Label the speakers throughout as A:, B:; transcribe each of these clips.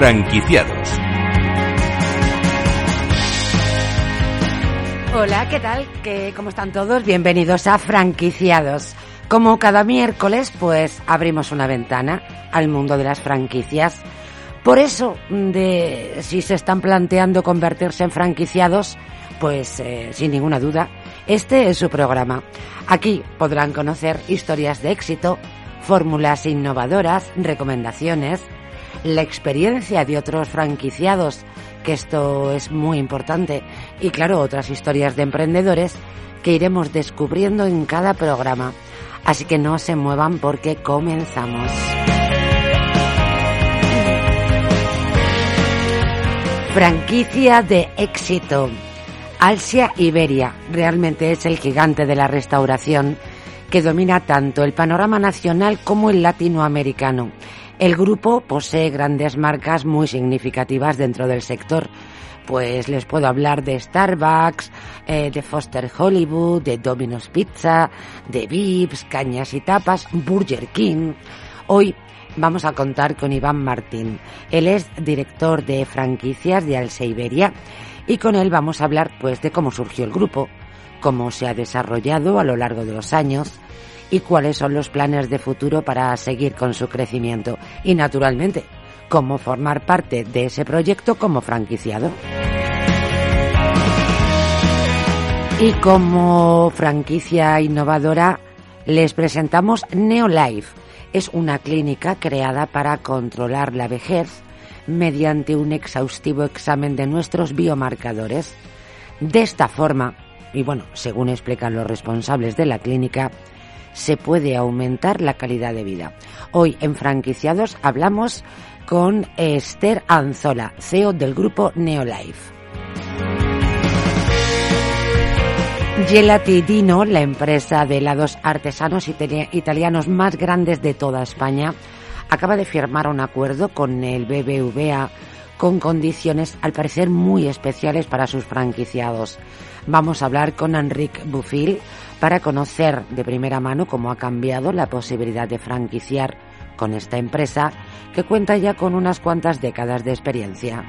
A: Franquiciados.
B: Hola, ¿qué tal? ¿Qué, ¿Cómo están todos? Bienvenidos a Franquiciados. Como cada miércoles, pues abrimos una ventana al mundo de las franquicias. Por eso, de si se están planteando convertirse en franquiciados, pues eh, sin ninguna duda, este es su programa. Aquí podrán conocer historias de éxito, fórmulas innovadoras, recomendaciones, la experiencia de otros franquiciados, que esto es muy importante, y claro, otras historias de emprendedores que iremos descubriendo en cada programa. Así que no se muevan porque comenzamos. Franquicia de éxito. Alsia Iberia realmente es el gigante de la restauración que domina tanto el panorama nacional como el latinoamericano. El grupo posee grandes marcas muy significativas dentro del sector, pues les puedo hablar de Starbucks, eh, de Foster Hollywood, de Domino's Pizza, de Vips, Cañas y Tapas, Burger King. Hoy vamos a contar con Iván Martín. Él es director de franquicias de Alsa Iberia y con él vamos a hablar pues de cómo surgió el grupo, cómo se ha desarrollado a lo largo de los años y cuáles son los planes de futuro para seguir con su crecimiento y naturalmente cómo formar parte de ese proyecto como franquiciado. Y como franquicia innovadora les presentamos Neolife. Es una clínica creada para controlar la vejez mediante un exhaustivo examen de nuestros biomarcadores. De esta forma, y bueno, según explican los responsables de la clínica, se puede aumentar la calidad de vida. Hoy en Franquiciados hablamos con Esther Anzola, CEO del grupo Neolife. Gelati Dino, la empresa de helados artesanos italianos más grandes de toda España, acaba de firmar un acuerdo con el BBVA con condiciones al parecer muy especiales para sus franquiciados. Vamos a hablar con Enrique Buffil para conocer de primera mano cómo ha cambiado la posibilidad de franquiciar con esta empresa que cuenta ya con unas cuantas décadas de experiencia.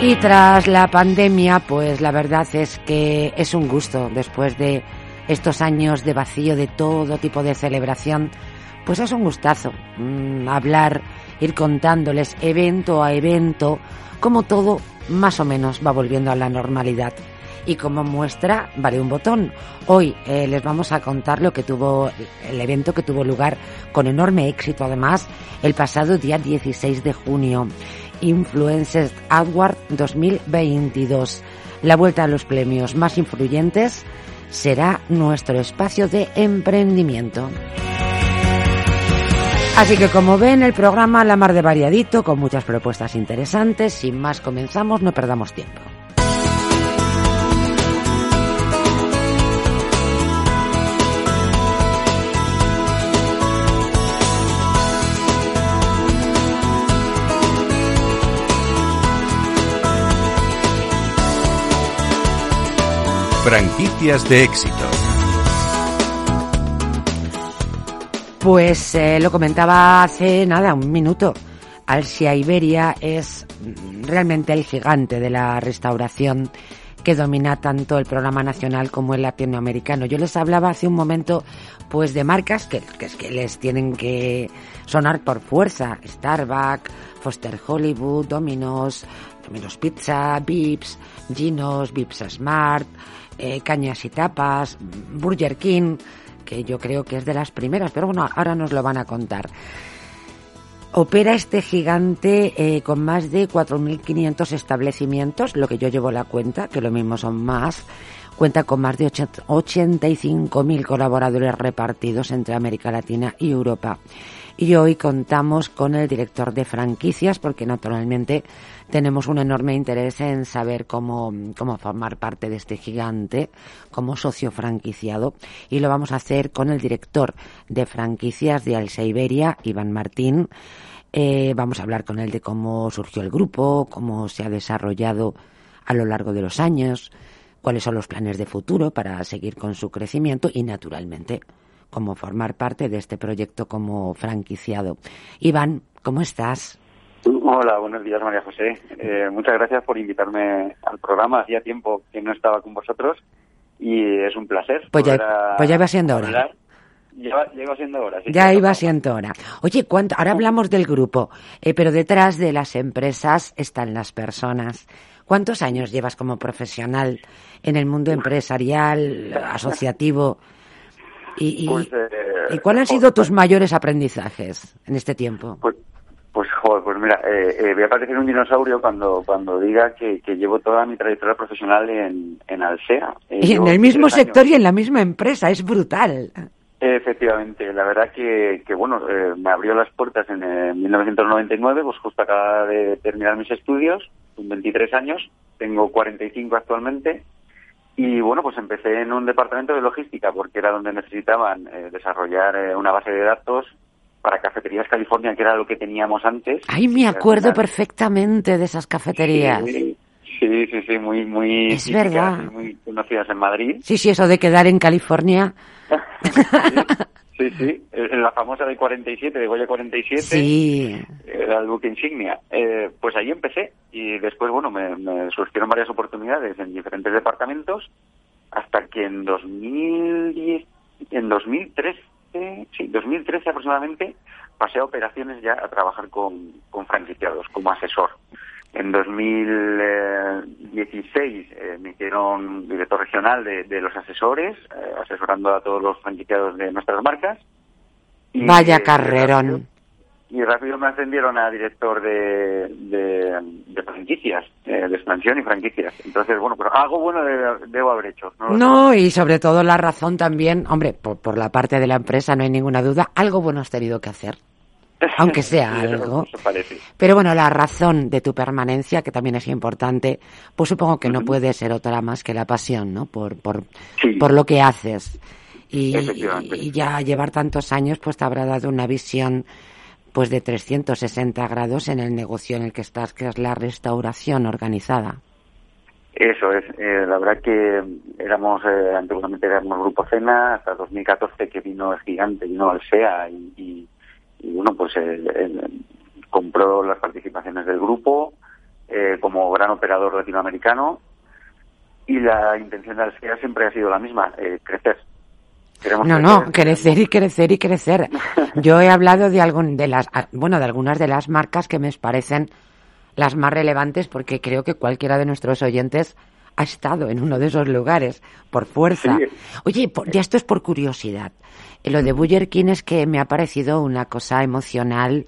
B: Y tras la pandemia, pues la verdad es que es un gusto después de estos años de vacío de todo tipo de celebración, pues es un gustazo mm, hablar, ir contándoles evento a evento, como todo más o menos va volviendo a la normalidad. Y como muestra, vale un botón. Hoy eh, les vamos a contar lo que tuvo, el evento que tuvo lugar con enorme éxito además el pasado día 16 de junio. Influencers Award 2022. La vuelta a los premios más influyentes será nuestro espacio de emprendimiento. Así que como ven, el programa La Mar de Variadito, con muchas propuestas interesantes. Sin más, comenzamos, no perdamos tiempo.
A: Franquicias de éxito.
B: Pues eh, lo comentaba hace nada, un minuto. Alsia Iberia es realmente el gigante de la restauración que domina tanto el programa nacional como el latinoamericano. Yo les hablaba hace un momento pues de marcas que, que, que les tienen que sonar por fuerza. Starbucks, Foster Hollywood, Domino's, Domino's Pizza, Vips, Ginos, Vips Smart, eh, Cañas y Tapas, Burger King, que yo creo que es de las primeras, pero bueno, ahora nos lo van a contar. Opera este gigante eh, con más de 4.500 establecimientos, lo que yo llevo la cuenta, que lo mismo son más. Cuenta con más de 85.000 colaboradores repartidos entre América Latina y Europa. Y hoy contamos con el director de franquicias, porque naturalmente tenemos un enorme interés en saber cómo, cómo formar parte de este gigante como socio franquiciado y lo vamos a hacer con el director de franquicias de Alsa Iberia, Iván Martín. Eh, vamos a hablar con él de cómo surgió el grupo, cómo se ha desarrollado a lo largo de los años, cuáles son los planes de futuro para seguir con su crecimiento y, naturalmente, como formar parte de este proyecto como franquiciado. Iván, ¿cómo estás?
A: Hola, buenos días María José. Eh, muchas gracias por invitarme al programa. Hacía tiempo que no estaba con vosotros y es un placer.
B: Pues ya, pues ya iba siendo hora.
A: Ya, iba siendo hora.
B: ya iba siendo hora. Oye, ¿cuánto? ahora hablamos del grupo, eh, pero detrás de las empresas están las personas. ¿Cuántos años llevas como profesional en el mundo empresarial, asociativo? ¿Y, y, pues, eh, cuáles han sido tus mayores aprendizajes en este tiempo?
A: Pues, pues, joder, pues mira, eh, eh, voy a parecer un dinosaurio cuando, cuando diga que, llevo toda mi trayectoria profesional en, en Alsea.
B: y en el mismo sector y en la misma empresa, es brutal.
A: Efectivamente, la verdad que, que bueno, me abrió las puertas en 1999, pues justo acaba de terminar mis estudios con 23 años, tengo 45 actualmente. Y bueno, pues empecé en un departamento de logística porque era donde necesitaban eh, desarrollar eh, una base de datos para Cafeterías California, que era lo que teníamos antes.
B: Ay, me acuerdo perfectamente de esas cafeterías.
A: Sí, sí, sí, muy, muy,
B: es verdad.
A: muy conocidas en Madrid.
B: Sí, sí, eso de quedar en California.
A: Sí, sí, en la famosa de 47, de Goya 47,
B: sí.
A: era el buque insignia. Eh, pues ahí empecé y después, bueno, me, me, surgieron varias oportunidades en diferentes departamentos hasta que en 2010, en 2013, sí, 2013 aproximadamente, pasé a operaciones ya a trabajar con, con franquiciados como asesor. En 2016 eh, me hicieron director regional de, los asesores, eh, asesorando a todos los franquiciados de nuestras marcas.
B: Vaya eh, carrerón.
A: y rápido me ascendieron a director de, de, franquicias, de expansión y franquicias. Entonces, bueno, pero algo bueno debo haber hecho.
B: No, y sobre todo la razón también, hombre, por, por la parte de la empresa no hay ninguna duda, algo bueno has tenido que hacer aunque sea algo. Pero bueno, la razón de tu permanencia, que también es importante, pues supongo que no puede ser otra más que la pasión, ¿no? Por, por, por lo que haces. Y, y, ya llevar tantos años, pues te habrá dado una visión pues de 360 grados en el negocio en el que estás, que es la restauración organizada.
A: Eso es, eh, la verdad que éramos, eh, antiguamente éramos Grupo Cena, hasta 2014 que vino el gigante, vino el SEA y y compró las participaciones del grupo eh, como gran operador latinoamericano y la intención de Alsea siempre ha sido la misma, eh, crecer.
B: no, no, crecer y crecer y crecer. Yo he hablado de algún, de las, ah, bueno, de algunas de las marcas que me parecen las más relevantes porque creo que cualquiera de nuestros oyentes ha estado en uno de esos lugares por fuerza. Oye, ya esto es por curiosidad. Lo de Buller King es que me ha parecido una cosa emocional,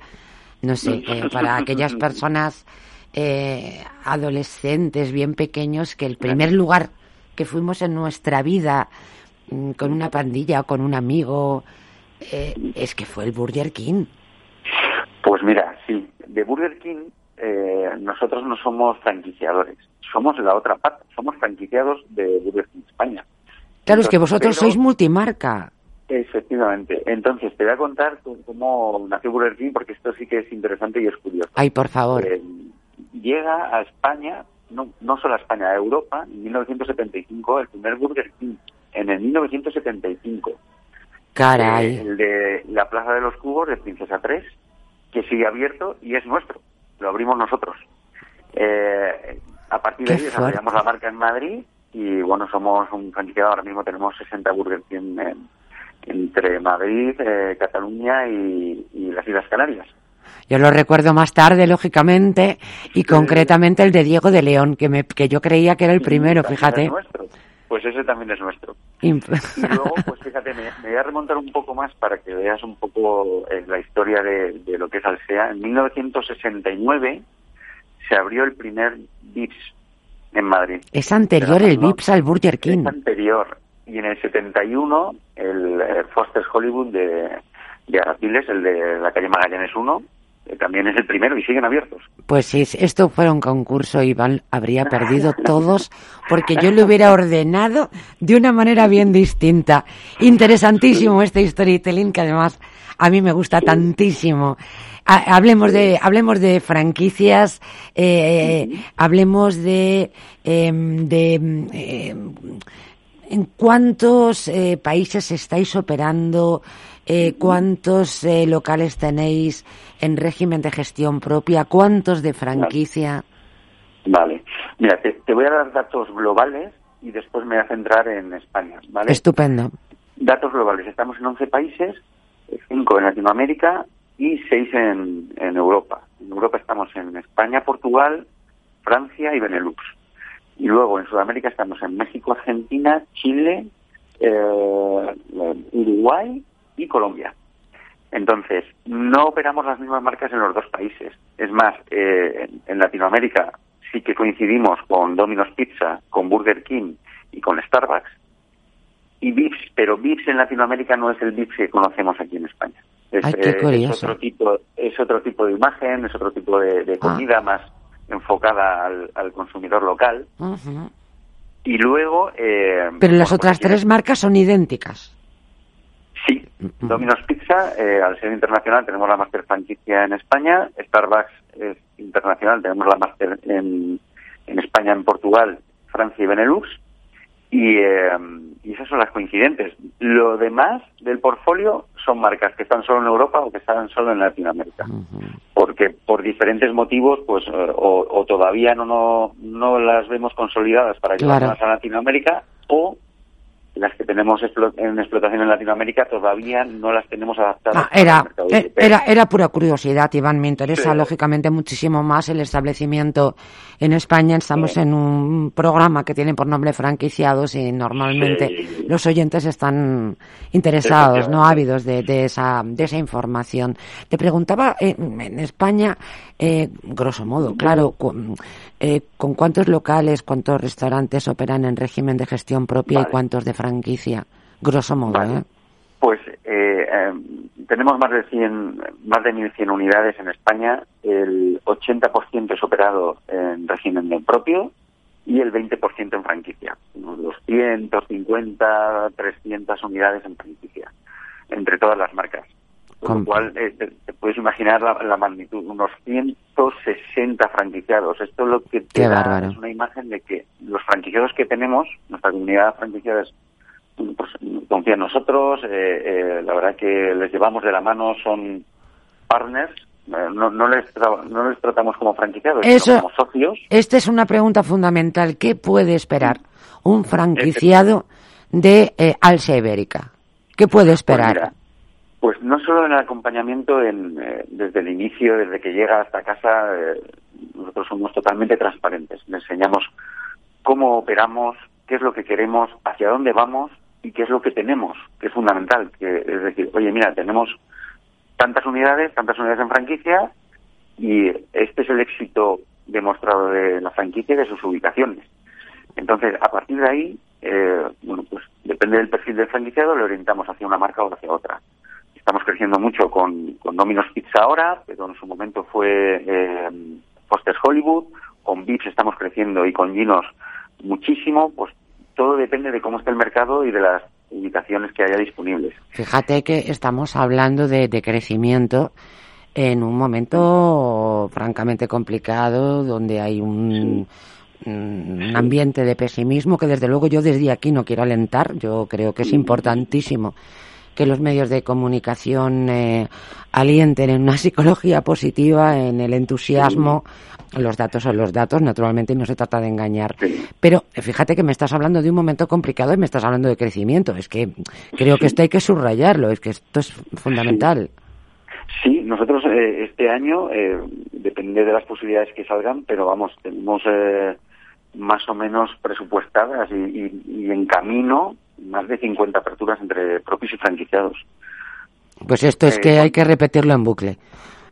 B: no sé, eh, para aquellas personas eh, adolescentes bien pequeños que el primer lugar que fuimos en nuestra vida mm, con una pandilla o con un amigo eh, es que fue el Burger King.
A: Pues mira, sí, de Burger King nosotros no somos franquiciadores, somos la otra parte, somos franquiciados de Burger King España.
B: Claro, es que vosotros sois multimarca.
A: Efectivamente. Entonces, te voy a contar cómo nació Burger King, porque esto sí que es interesante y es curioso.
B: Ay, por favor. Eh,
A: llega a España, no, no solo a España, a Europa, en 1975, el primer Burger King. En el 1975.
B: Caray.
A: Eh, el de la Plaza de los Cubos, de Princesa 3, que sigue abierto y es nuestro. Lo abrimos nosotros. Eh, a partir de ahí desarrollamos la marca en Madrid y bueno, somos un franquiciado, ahora mismo tenemos 60 Burger King en, entre Madrid, eh, Cataluña y, las Islas Canarias.
B: Yo lo recuerdo más tarde, lógicamente, y concretamente el de Diego de León, que, me, que yo creía que era el primero, fíjate.
A: Pues ese también es nuestro. y luego, pues fíjate, me, voy a remontar un poco más para que veas un poco eh, la historia de, lo que es Alsea. En 1969 se abrió el primer VIPS en Madrid.
B: Es anterior el VIPS al Burger King.
A: Es anterior y en el 71 el, eh, Foster's Hollywood de, de Arrapiles, el de la calle Magallanes 1, eh, también es el primero y siguen abiertos.
B: Pues si esto fuera un concurso, Iván habría perdido todos porque yo le hubiera ordenado de una manera bien distinta. Interesantísimo este storytelling que además a mí me gusta tantísimo. Hablemos de, hablemos de franquicias, eh, hablemos de, em, de em, ¿En cuántos eh, países estáis operando? Eh, ¿Cuántos eh, locales tenéis en régimen de gestión propia? ¿Cuántos de franquicia?
A: Vale. Mira, te, voy a dar datos globales y después me voy a centrar en España. ¿vale?
B: Estupendo.
A: Datos globales. Estamos en 11 países, 5 en Latinoamérica y 6 en, en Europa. En Europa estamos en España, Portugal, Francia y Benelux. Y luego en Sudamérica estamos en México, Argentina, Chile, eh, Uruguay y Colombia. Entonces, no operamos las mismas marcas en los dos países. Es más, eh, en Latinoamérica sí que coincidimos con Domino's Pizza, con Burger King y con Starbucks. Y Vips, pero Vips en Latinoamérica no es el Vips que conocemos aquí en España. Es,
B: eh,
A: otro tipo, es otro tipo de imagen, es otro tipo de, ah. comida más enfocada al, consumidor local. Y luego...
B: Eh, Pero las otras tres marcas son idénticas.
A: Sí, Domino's Pizza, eh, al ser internacional, tenemos la master franquicia en España. Starbucks es internacional, tenemos la master en, en España, en Portugal, Francia y Benelux. Y, eh, y esas son las coincidentes. Lo demás del portfolio son marcas que están solo en Europa o que están solo en Latinoamérica. Porque por diferentes motivos, pues, eh, o, todavía no, no, no las vemos consolidadas para llevarlas a Latinoamérica, o las que tenemos en explotación en Latinoamérica todavía no las tenemos adaptadas.
B: Ah, era, eh, era, era pura curiosidad, Iván. Me interesa lógicamente muchísimo más el establecimiento en España. Estamos en un programa que tiene por nombre franquiciados y normalmente los oyentes están interesados, no ávidos de, de, esa, de esa información. Te preguntaba, eh, en España, eh, grosso modo, claro, eh, ¿con cuántos locales, cuántos restaurantes operan en régimen de gestión propia y cuántos de franquicia? Grosso modo, ¿eh?
A: Pues eh, em, tenemos más de 100, más de 1.100 unidades en España. El 80% es operado en régimen de propio y el 20% en franquicia. Unos 250, 300 unidades en franquicia, entre todas las marcas. Con lo cual, eh, te, puedes imaginar la, magnitud, unos 160 franquiciados. Esto lo que te da es una imagen de que los franquiciados que tenemos, nuestra comunidad de franquiciados, pues, confía en nosotros, eh, eh, la verdad que les llevamos de la mano, son partners, no, no, les, no les tratamos como franquiciados, sino como socios.
B: Esta es una pregunta fundamental. ¿Qué puede esperar un franquiciado de Alsa Ibérica? ¿Qué puede pues esperar?
A: Pues no solo en el acompañamiento en, eh, desde el inicio, desde que llega hasta casa, eh, nosotros somos totalmente transparentes. Le enseñamos cómo operamos, qué es lo que queremos, hacia dónde vamos y qué es lo que tenemos, que es fundamental. Que, es decir, oye, mira, tenemos tantas unidades, tantas unidades en franquicia y este es el éxito demostrado de la franquicia y de sus ubicaciones. Entonces, a partir de ahí, eh, bueno, pues depende del perfil del franquiciado, le orientamos hacia una marca o hacia otra. Estamos creciendo mucho con, con Domino's Pizza ahora, pero en su momento fue eh, Foster's Hollywood. Con Vips estamos creciendo y con Ginos muchísimo. Pues todo depende de cómo esté el mercado y de las ubicaciones que haya disponibles.
B: Fíjate que estamos hablando de, de crecimiento en un momento francamente complicado, donde hay un, un ambiente de pesimismo que desde luego yo desde aquí no quiero alentar. Yo creo que es importantísimo que los medios de comunicación eh, alienten en una psicología positiva, en el entusiasmo. Los datos son los datos, naturalmente, y no se trata de engañar. Pero fíjate que me estás hablando de un momento complicado y me estás hablando de crecimiento. Es que creo que esto hay que subrayarlo, es que esto es fundamental.
A: Sí, nosotros eh, este año, eh, depende de las posibilidades que salgan, pero vamos, tenemos eh, más o menos presupuestadas y en camino más de 50 aperturas entre propios y franquiciados.
B: Pues esto es que hay que repetirlo en bucle.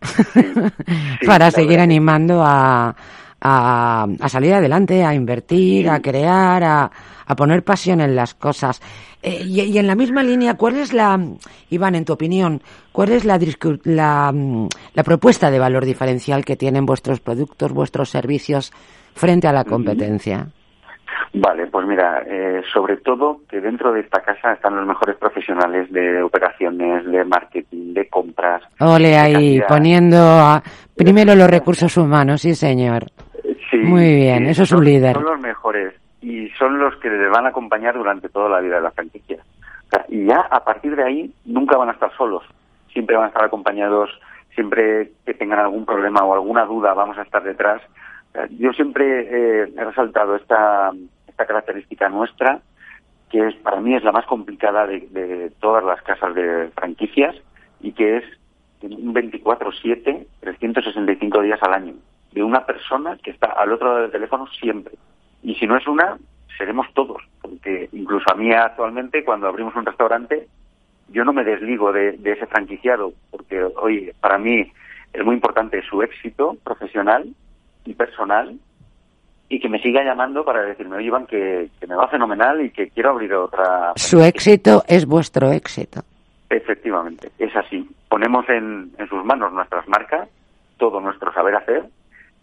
B: para seguir animando a, a, salir adelante, a invertir, a crear, a, a, poner pasión en las cosas. Eh, y, en la misma línea, ¿cuál es la, Iván, en tu opinión, cuál es la, la, la propuesta de valor diferencial que tienen vuestros productos, vuestros servicios frente a la competencia?
A: Vale, pues mira, eh, sobre todo que dentro de esta casa están los mejores profesionales de operaciones, de marketing, de compras.
B: Ole ahí, poniendo primero los recursos humanos, sí señor.
A: Sí,
B: Muy bien, eso es un líder.
A: Son los mejores. y son los que les van a acompañar durante toda la vida de la franquicia. y ya a partir de ahí nunca van a estar solos, siempre van a estar acompañados, siempre que tengan algún problema o alguna duda vamos a estar detrás. yo siempre eh, he resaltado esta, esta característica nuestra, que es para mí es la más complicada de, de todas las casas de franquicias y que es un 24/7, 365 días al año, de una persona que está al otro lado del teléfono siempre. Y si no es una, seremos todos, porque incluso a mí actualmente cuando abrimos un restaurante, yo no me desligo de, ese franquiciado, porque hoy para mí es muy importante su éxito profesional y personal y que me siga llamando para decirme, oye Iván, que, que me va fenomenal y que quiero abrir otra.
B: Su éxito es vuestro éxito.
A: Efectivamente, es así. Ponemos en, en sus manos nuestras marcas, todo nuestro saber hacer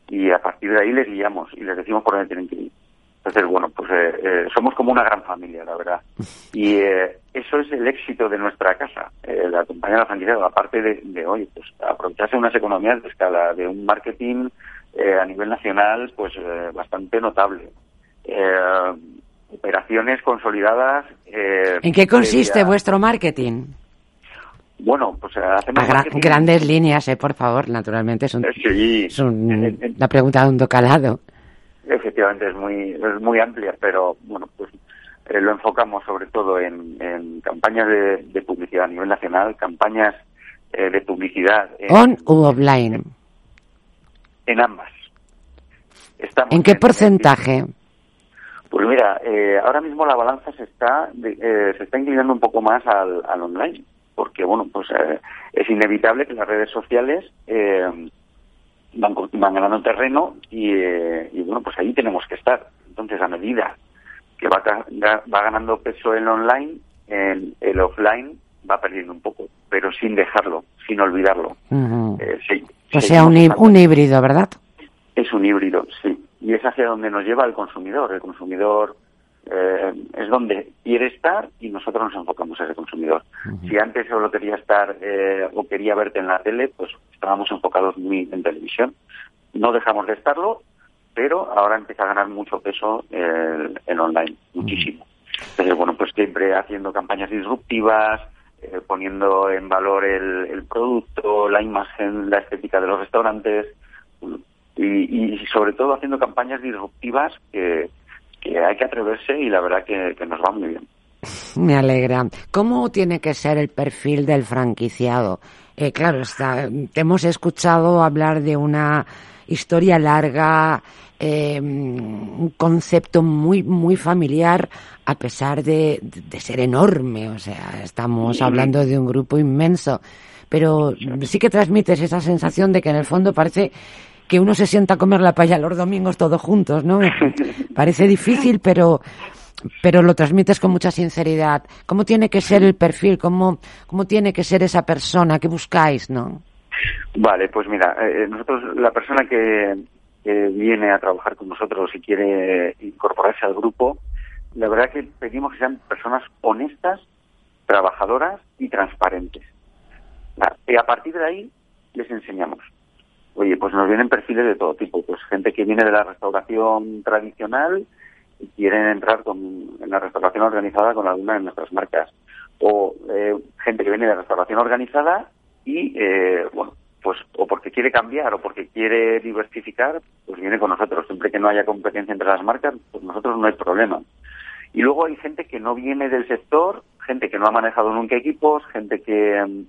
A: y a partir de ahí les guiamos y les decimos por dónde tienen que ir. Entonces, bueno, pues eh, eh, somos como una gran familia, la verdad. Y eh, eso es el éxito de nuestra casa, la compañía de la franquicia, aparte de, de, oye, pues aprovecharse unas economías de escala, de un marketing a nivel nacional, pues bastante notable. operaciones consolidadas.
B: ¿En qué consiste vuestro marketing?
A: Bueno, pues hacemos
B: grandes líneas, eh, por favor, naturalmente. Es, un,
A: sí.
B: es una pregunta de un docalado.
A: Efectivamente, es muy, es muy amplia, pero bueno, pues eh, lo enfocamos sobre todo en, campañas de, publicidad a nivel nacional, campañas eh, de publicidad.
B: ¿On u offline?
A: En ambas.
B: Estamos ¿En qué porcentaje?
A: Pues mira, eh, ahora mismo la balanza se está se está inclinando un poco más al, al online, porque bueno, pues es inevitable que las redes sociales van, van ganando terreno eh, y, bueno, pues ahí tenemos que estar. Entonces, a medida que va, va ganando peso el online, el, el, offline va perdiendo un poco, pero sin dejarlo, sin olvidarlo.
B: Eh, sí, o sea, un, un híbrido, ¿verdad?
A: Es un híbrido, sí. Y es hacia donde nos lleva el consumidor. El consumidor eh, es donde quiere estar y nosotros nos enfocamos a ese consumidor. Si antes solo quería estar eh, o quería verte en la tele, pues estábamos enfocados muy en televisión. No dejamos de estarlo, pero ahora empieza a ganar mucho peso el, online, muchísimo. Entonces, bueno, pues siempre haciendo campañas disruptivas, eh, poniendo en valor el, el, producto, la imagen, la estética de los restaurantes y, sobre todo haciendo campañas disruptivas que que hay que atreverse y la verdad que, nos va muy bien.
B: Me alegra. ¿Cómo tiene que ser el perfil del franquiciado? Eh, claro, está, te hemos escuchado hablar de una historia larga, eh, un concepto muy, muy familiar, a pesar de, ser enorme. O sea, estamos hablando de un grupo inmenso. Pero sí que transmites esa sensación de que en el fondo parece que uno se sienta a comer la paella los domingos todos juntos, ¿no? Parece difícil, pero pero lo transmites con mucha sinceridad. ¿Cómo tiene que ser el perfil? ¿Cómo, cómo tiene que ser esa persona que buscáis, no?
A: Vale, pues mira, eh, eh, nosotros, la persona que, viene a trabajar con nosotros y quiere incorporarse al grupo, la verdad que pedimos que sean personas honestas, trabajadoras y transparentes. Y a partir de ahí les enseñamos. Oye, pues nos vienen perfiles de todo tipo, pues gente que viene de la restauración tradicional y quieren entrar con, en la restauración organizada con alguna de nuestras marcas, o eh, gente que viene de la restauración organizada y, eh, bueno, pues o porque quiere cambiar o porque quiere diversificar, pues viene con nosotros. Siempre que no haya competencia entre las marcas, pues nosotros no hay problema. Y luego hay gente que no viene del sector, gente que no ha manejado nunca equipos, gente que,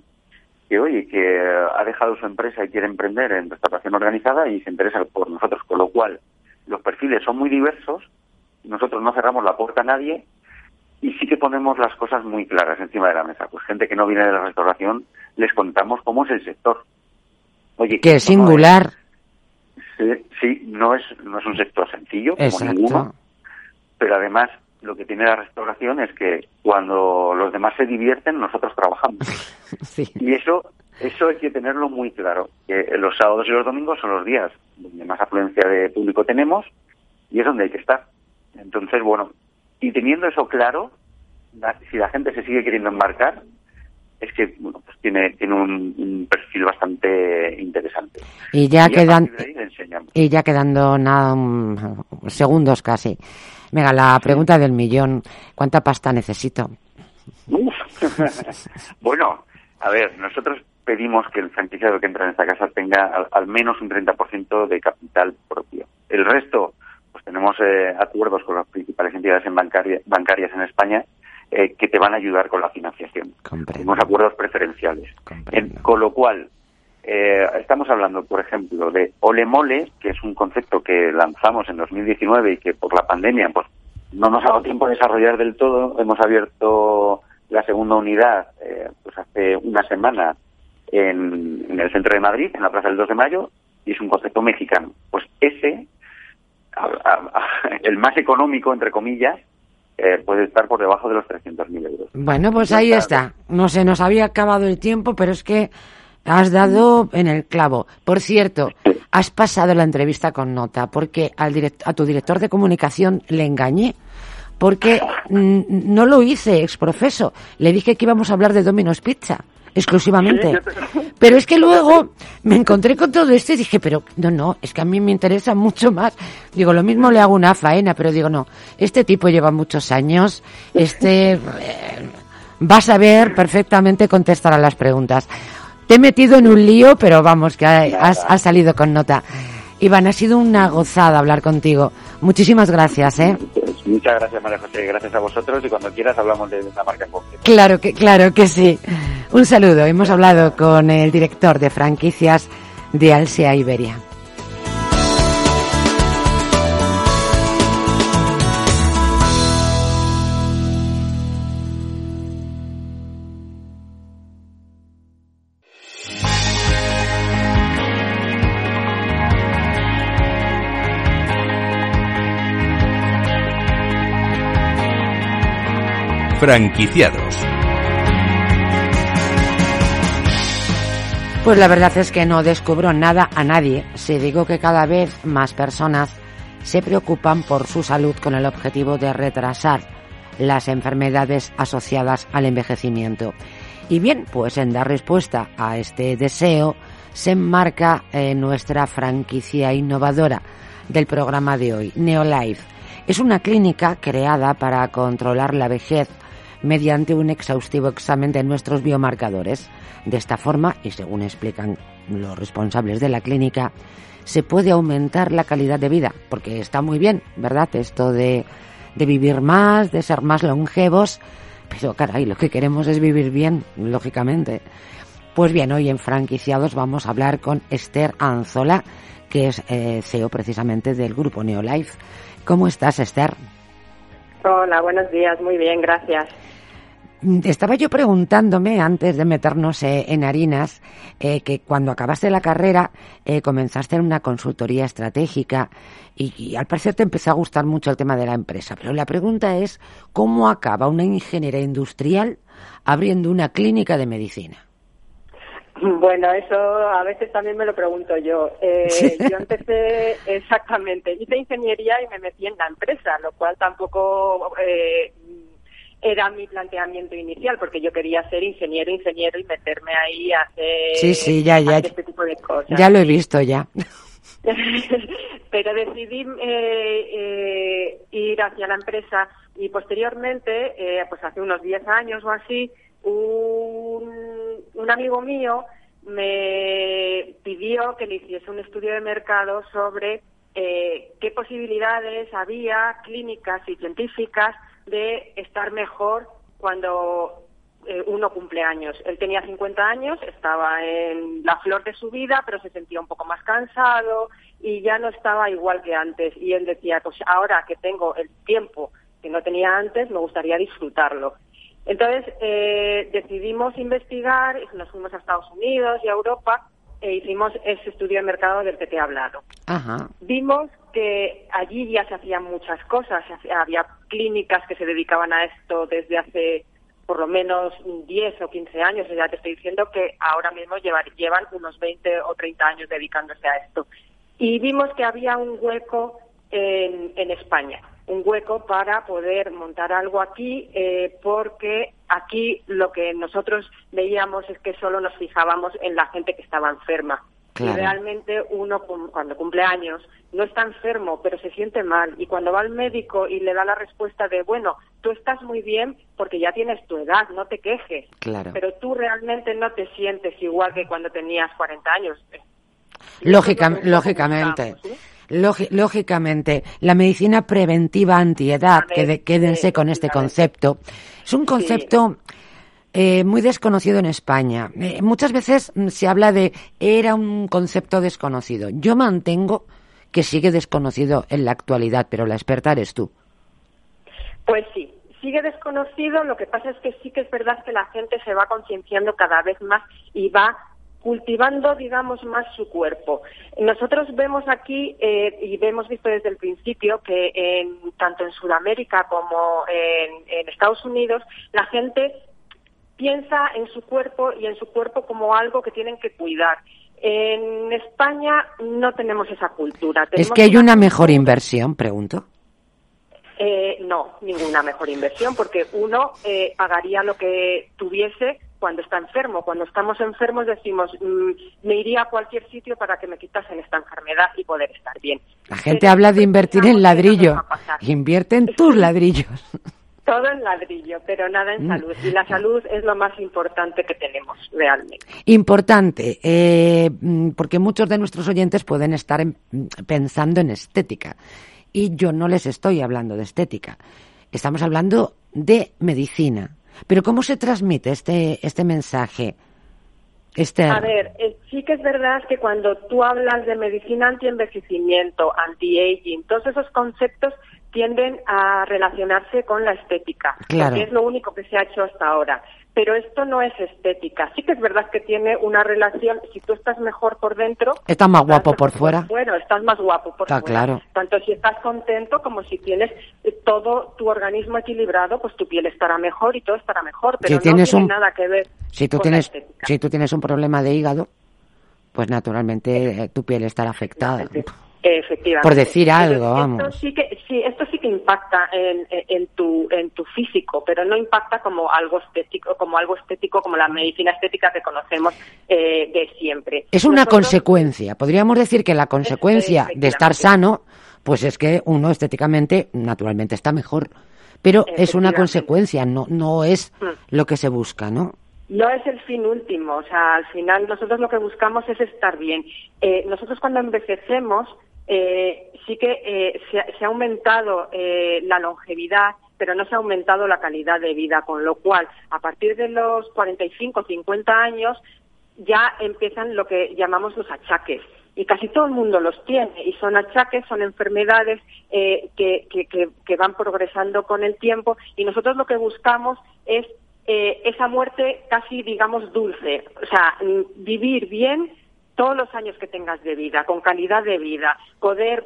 A: que oye, que ha dejado su empresa y quiere emprender en restauración organizada y se interesa por nosotros, con lo cual los perfiles son muy diversos, nosotros no cerramos la puerta a nadie y sí que ponemos las cosas muy claras encima de la mesa. Pues gente que no viene de la restauración, les contamos cómo es el sector.
B: Oye, que es singular.
A: Sí, sí, no es, no es un sector sencillo como ninguno, pero además lo que tiene la restauración es que cuando los demás se divierten, nosotros trabajamos. Y eso, eso hay que tenerlo muy claro. Que los sábados y los domingos son los días donde más afluencia de público tenemos y es donde hay que estar. Entonces, bueno, y teniendo eso claro, si la gente se sigue queriendo embarcar, es que bueno, pues tiene, tiene un, perfil bastante interesante.
B: Y ya, quedan, y ya quedando nada, segundos casi. Venga, la pregunta del millón. ¿Cuánta pasta necesito?
A: bueno, a ver, nosotros pedimos que el franquiciado que entra en esta casa tenga al, menos un 30% de capital propio. El resto, tenemos eh, acuerdos con las principales entidades en bancarias en España eh, que te van a ayudar con la financiación. Tenemos acuerdos preferenciales. con lo cual, eh, estamos hablando, por ejemplo, de Ole Mole, que es un concepto que lanzamos en 2019 y que por la pandemia pues no nos ha dado tiempo de desarrollar del todo. Hemos abierto la segunda unidad eh, pues hace una semana en, el centro de Madrid, en la Plaza del 2 de Mayo, y es un concepto mexicano. Pues ese, el más económico, entre comillas, eh, puede estar por debajo de los 300.000 euros.
B: Bueno, pues ahí está. No se nos había acabado el tiempo, pero es que Has dado en el clavo. Por cierto, has pasado la entrevista con nota porque al a tu director de comunicación le engañé. Porque no lo hice exprofeso. Le dije que íbamos a hablar de Domino's Pizza exclusivamente. Pero es que luego me encontré con todo esto y dije, pero no, no, es que a mí me interesa mucho más. Digo, lo mismo le hago una faena, pero digo, no, este tipo lleva muchos años, este eh, va a saber perfectamente contestar a las preguntas. Te he metido en un lío, pero vamos, que has, salido con nota. Iván, ha sido una gozada hablar contigo. Muchísimas gracias, ¿eh?
A: Muchas gracias, María José. Gracias a vosotros y cuando quieras hablamos de una marca en concreto.
B: Claro que, claro que sí. Un saludo. Hemos hablado con el director de franquicias de Alsea Iberia.
C: Franquiciados.
B: Pues la verdad es que no descubro nada a nadie si digo que cada vez más personas se preocupan por su salud con el objetivo de retrasar las enfermedades asociadas al envejecimiento. Y bien, pues en dar respuesta a este deseo se enmarca nuestra franquicia innovadora del programa de hoy, Neolife. Es una clínica creada para controlar la vejez mediante un exhaustivo examen de nuestros biomarcadores. De esta forma, y según explican los responsables de la clínica, se puede aumentar la calidad de vida, porque está muy bien, ¿verdad? Esto de, de vivir más, de ser más longevos, pero caray, lo que queremos es vivir bien, lógicamente. Pues bien, hoy en Franquiciados vamos a hablar con Esther Anzola, que es eh, CEO precisamente del grupo Neolife. ¿Cómo estás, Esther?
D: Hola, buenos días, muy bien, gracias.
B: Estaba yo preguntándome, antes de meternos eh, en harinas, eh, que cuando acabaste la carrera eh, comenzaste en una consultoría estratégica y, al parecer te empezó a gustar mucho el tema de la empresa. Pero la pregunta es, ¿cómo acaba una ingeniera industrial abriendo una clínica de medicina?
D: Bueno, eso a veces también me lo pregunto yo. Yo empecé exactamente, hice ingeniería y me metí en la empresa, lo cual tampoco era mi planteamiento inicial, porque yo quería ser ingeniero, ingeniero y meterme ahí a hacer,
B: sí, sí, ya, ya,
D: este tipo de cosas.
B: Ya lo he visto, ya.
D: Pero decidí eh, eh, ir hacia la empresa y posteriormente, eh, pues hace unos 10 años o así, un, un amigo mío me pidió que le hiciese un estudio de mercado sobre qué posibilidades había clínicas y científicas de estar mejor cuando eh, uno cumple años. Él tenía 50 años, estaba en la flor de su vida, pero se sentía un poco más cansado y ya no estaba igual que antes. Y él decía, pues ahora que tengo el tiempo que no tenía antes, me gustaría disfrutarlo. Entonces eh, decidimos investigar, nos fuimos a Estados Unidos y a Europa e hicimos ese estudio de mercado del que te he hablado. Vimos que allí ya se hacían muchas cosas, había clínicas que se dedicaban a esto desde hace por lo menos 10 o 15 años, ya te estoy diciendo que ahora mismo llevan unos 20 o 30 años dedicándose a esto. Y vimos que había un hueco en, en España, un hueco para poder montar algo aquí, eh, porque aquí lo que nosotros veíamos es que solo nos fijábamos en la gente que estaba enferma Y realmente uno cuando cumple años no está enfermo, pero se siente mal. Y cuando va al médico y le da la respuesta de, bueno, tú estás muy bien porque ya tienes tu edad, no te quejes.
B: Claro.
D: Pero tú realmente no te sientes igual que cuando tenías 40 años.
B: lógicamente. lógicamente, la medicina preventiva antiedad, que quédense con este concepto, es un concepto eh, muy desconocido en España. Eh, muchas veces mm, se habla de era un concepto desconocido. Yo mantengo que sigue desconocido en la actualidad, pero la experta eres tú.
D: Pues sí, sigue desconocido. Lo que pasa es que sí que es verdad que la gente se va concienciando cada vez más y va cultivando, digamos, más su cuerpo. Nosotros vemos aquí eh, y hemos visto desde el principio que en, tanto en Sudamérica como en Estados Unidos la gente piensa en su cuerpo y en su cuerpo como algo que tienen que cuidar. En España no tenemos esa cultura.
B: ¿Es que hay una, mejor inversión, pregunto?
D: Eh, no, ninguna mejor inversión, porque uno eh, pagaría lo que tuviese cuando está enfermo. Cuando estamos enfermos decimos, mm, me iría a cualquier sitio para que me quitasen esta enfermedad y poder estar bien.
B: La gente habla de invertir en ladrillo. Invierte en tus ladrillos.
D: Todo en ladrillo, pero nada en mm. salud. Y la salud es lo más importante que tenemos realmente.
B: Importante, eh, mm, porque muchos de nuestros oyentes pueden estar pensando en estética. Y yo no les estoy hablando de estética. Estamos hablando de medicina. Pero ¿cómo se transmite este, este mensaje? Este...
D: A ver, eh, sí que es verdad que cuando tú hablas de medicina anti-envejecimiento, anti-aging, todos esos conceptos tienden a relacionarse con la estética,
B: claro.
D: que es lo único que se ha hecho hasta ahora. Pero esto no es estética. Sí que es verdad que tiene una relación, si tú estás mejor por dentro...
B: Estás más guapo por fuera.
D: Bueno, estás más guapo por
B: Está
D: fuera.
B: claro.
D: Tanto si estás contento como si tienes eh, todo tu organismo equilibrado, pues tu piel estará mejor y todo estará mejor. Pero no tiene nada que ver
B: si tú
D: con
B: tienes,
D: la estética.
B: Si tú tienes un problema de hígado, pues naturalmente eh, tu piel estará afectada.
D: Efectivamente.
B: Por decir algo,
D: esto
B: vamos.
D: Sí que, sí, esto sí que impacta en, en, tu, en tu físico, pero no impacta como algo estético, como algo estético, como la medicina estética que conocemos eh, de siempre.
B: Es una consecuencia. Podríamos decir que la consecuencia de estar sano, pues es que uno estéticamente, naturalmente, está mejor. Pero es una consecuencia, no, no es mm. lo que se busca, ¿no?
D: No es el fin último, o sea, al final nosotros lo que buscamos es estar bien. Eh, nosotros cuando envejecemos eh, sí que eh, se, ha aumentado eh, la longevidad, pero no se ha aumentado la calidad de vida, con lo cual, a partir de los 45, 50 años, ya empiezan lo que llamamos los achaques. Y casi todo el mundo los tiene, y son achaques, son enfermedades que, que, que, van progresando con el tiempo, y nosotros lo que buscamos es esa muerte casi, digamos, dulce. O sea, vivir bien todos los años que tengas de vida, con calidad de vida, poder...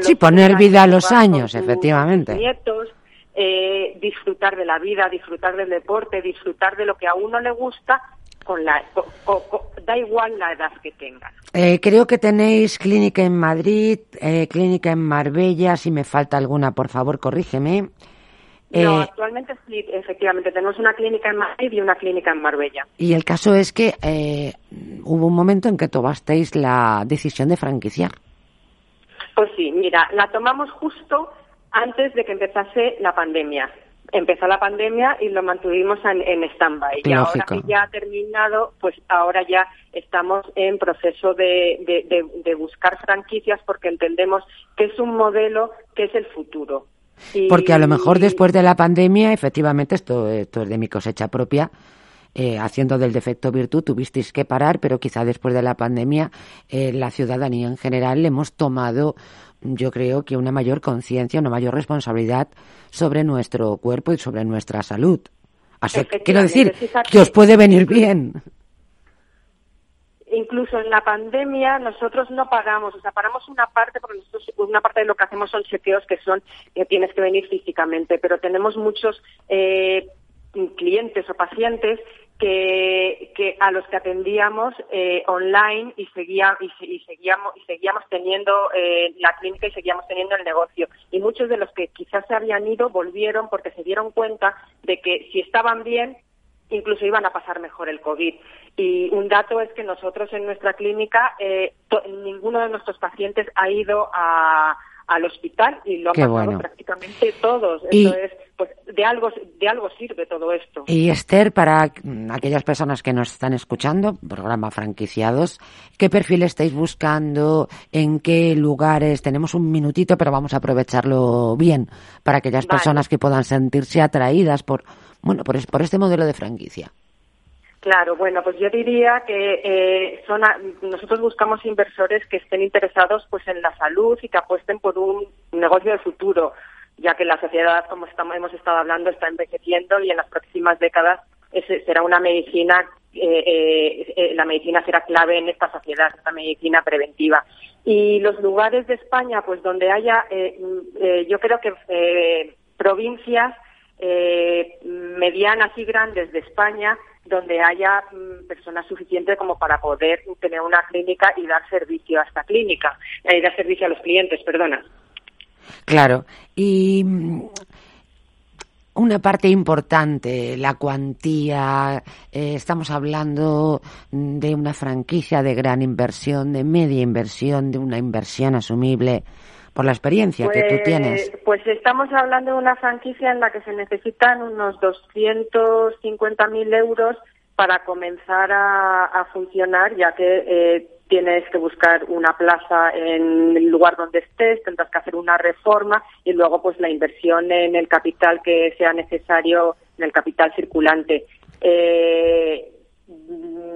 B: sí, poner vida a los años, efectivamente.
D: Nietos, eh, disfrutar de la vida, disfrutar del deporte, disfrutar de lo que a uno le gusta, con la, da igual la edad que tengas.
B: Eh, creo que tenéis clínica en Madrid, eh, clínica en Marbella, si me falta alguna, por favor, corrígeme.
D: No, eh, actualmente sí, efectivamente, tenemos una clínica en Madrid y una clínica en Marbella.
B: Y el caso es que eh, hubo un momento en que tomasteis la decisión de franquiciar.
D: Pues sí, mira, la tomamos justo antes de que empezase la pandemia. Empezó la pandemia y lo mantuvimos en, en stand-by. Y ahora que ya ha terminado, pues ahora ya estamos en proceso de, de buscar franquicias porque entendemos que es un modelo que es el futuro
B: porque a lo mejor después de la pandemia, efectivamente, esto, esto es de mi cosecha propia, eh, haciendo del defecto virtud, tuvisteis que parar, pero quizá después de la pandemia eh, la ciudadanía en general le hemos tomado, yo creo que una mayor conciencia, una mayor responsabilidad sobre nuestro cuerpo y sobre nuestra salud. Así, quiero decir que os puede venir bien
D: incluso en la pandemia nosotros no pagamos, o sea, paramos una parte porque nosotros una parte de lo que hacemos son chequeos que son que tienes que venir físicamente, pero tenemos muchos eh, clientes o pacientes que, que, a los que atendíamos eh, online y, seguía, y, seguíamos y seguíamos teniendo eh, la clínica y seguíamos teniendo el negocio. Y muchos de los que quizás se habían ido volvieron porque se dieron cuenta de que si estaban bien incluso iban a pasar mejor el COVID. Y un dato es que nosotros en nuestra clínica, eh, ninguno de nuestros pacientes ha ido a, al hospital y lo han pasado prácticamente todos. es, pues de algo, de algo sirve todo esto.
B: Y Esther, para aquellas personas que nos están escuchando, programa franquiciados, ¿qué perfil estáis buscando? ¿En qué lugares? Tenemos un minutito, pero vamos a aprovecharlo bien para aquellas personas que puedan sentirse atraídas por, bueno, por, por este modelo de franquicia.
D: Claro, bueno, pues yo diría que eh, son nosotros buscamos inversores que estén interesados pues en la salud y que apuesten por un negocio de futuro, ya que la sociedad, como estamos, hemos estado hablando, está envejeciendo y en las próximas décadas será una medicina, eh, eh, eh, la medicina será clave en esta sociedad, esta medicina preventiva. Y los lugares de España, pues donde haya, yo creo que provincias medianas y grandes de España donde haya mm, personas suficientes como para poder tener una clínica y dar servicio a esta clínica, y dar servicio a los clientes, perdona.
B: Claro, y mm, una parte importante, la cuantía, eh, estamos hablando de una franquicia de gran inversión, de media inversión, de una inversión asumible por la experiencia que tú pues, tienes.
D: Pues estamos hablando de una franquicia en la que se necesitan unos 250.000 euros para comenzar a, funcionar, ya que eh, tienes que buscar una plaza en el lugar donde estés, tendrás que hacer una reforma y luego pues la inversión en el capital que sea necesario, en el capital circulante. Eh,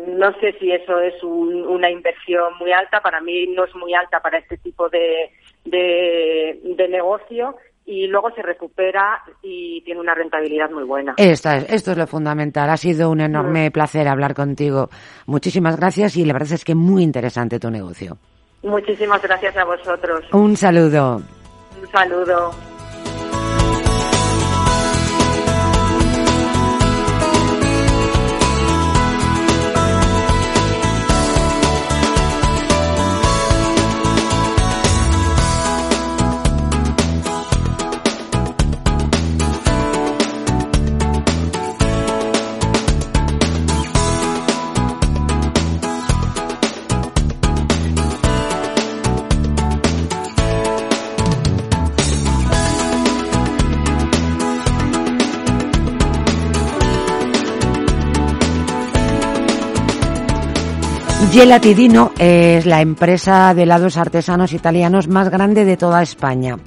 D: no sé si eso es una inversión muy alta, para mí no es muy alta para este tipo de, de, negocio y luego se recupera y tiene una rentabilidad muy buena.
B: Esta es, esto es lo fundamental. Ha sido un enorme mm. placer hablar contigo. Muchísimas gracias y la verdad es que muy interesante tu negocio.
D: Muchísimas gracias a vosotros.
B: Un saludo.
D: Un saludo.
B: Gelatidino es la empresa de helados artesanos italianos más grande de toda España.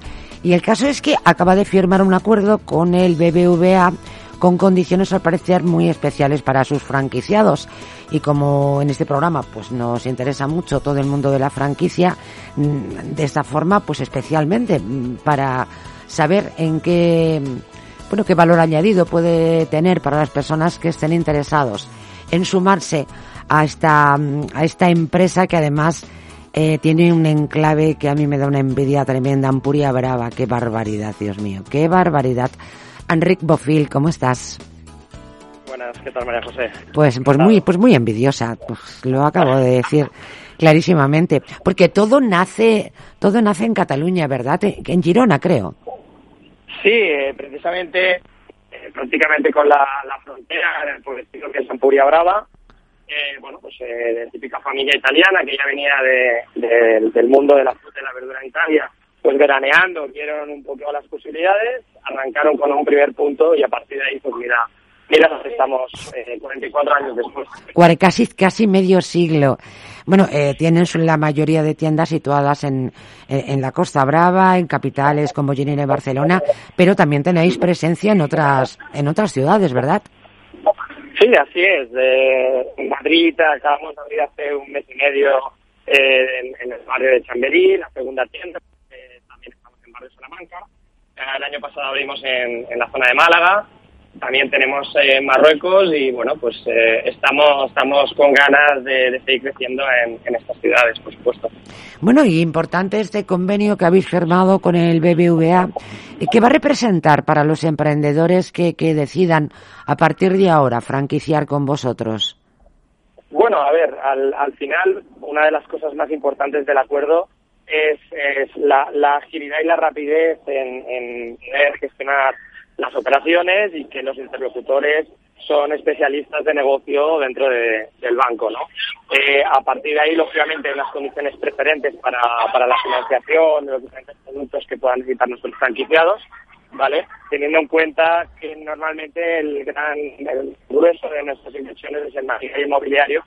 B: Y el caso es que acaba de firmar un acuerdo con el BBVA con condiciones al parecer muy especiales para sus franquiciados. Y como en este programa pues nos interesa mucho todo el mundo de la franquicia, mm, de esta forma pues especialmente mm, para saber en qué bueno qué valor añadido puede tener para las personas que estén interesados en sumarse a esta, a esta empresa que además eh, tiene un enclave que a mí me da una envidia tremenda, Ampuria Brava. Qué barbaridad, Dios mío, qué barbaridad. Enric Bofil, ¿cómo estás?
C: Buenas, ¿qué tal María José?
B: Pues, pues muy, pues muy envidiosa, pues lo acabo de decir clarísimamente, porque todo nace, todo nace en Cataluña, ¿verdad? En Girona, creo.
C: Sí, eh, precisamente, eh, prácticamente con la, frontera del pueblo que es Ampuria Brava, eh, bueno, pues eh, de típica familia italiana que ya venía de, del mundo de la fruta y la verdura en Italia, pues veraneando, vieron un poco las posibilidades, arrancaron con un primer punto y a partir de ahí, pues mira, mira, estamos eh, 44 años después.
B: Casi, casi medio siglo. Bueno, eh, tienen la mayoría de tiendas situadas en, en, la Costa Brava, en capitales como Ginebra y Barcelona, pero también tenéis presencia en otras, en otras ciudades, ¿verdad?
C: Sí, así es. De Madrid acabamos de abrir hace un mes y medio eh, en, el barrio de Chamberí, la segunda tienda. Eh, también estamos en barrio Salamanca. El año pasado abrimos en, en la zona de Málaga también tenemos eh, Marruecos y bueno, pues eh, estamos, estamos con ganas de, seguir creciendo en, estas ciudades, por supuesto.
B: Bueno, y importante este convenio que habéis firmado con el BBVA, eh, ¿qué va a representar para los emprendedores que, decidan a partir de ahora franquiciar con vosotros?
C: Bueno, a ver, al, al final una de las cosas más importantes del acuerdo es, la, agilidad y la rapidez en, en gestionar las operaciones y que los interlocutores son especialistas de negocio dentro del banco, ¿no? Eh, a partir de ahí, lógicamente, hay unas condiciones preferentes para, para la financiación de los diferentes productos que puedan necesitar nuestros franquiciados, ¿vale? Teniendo en cuenta que normalmente el gran grueso de nuestras inversiones es el material inmobiliario,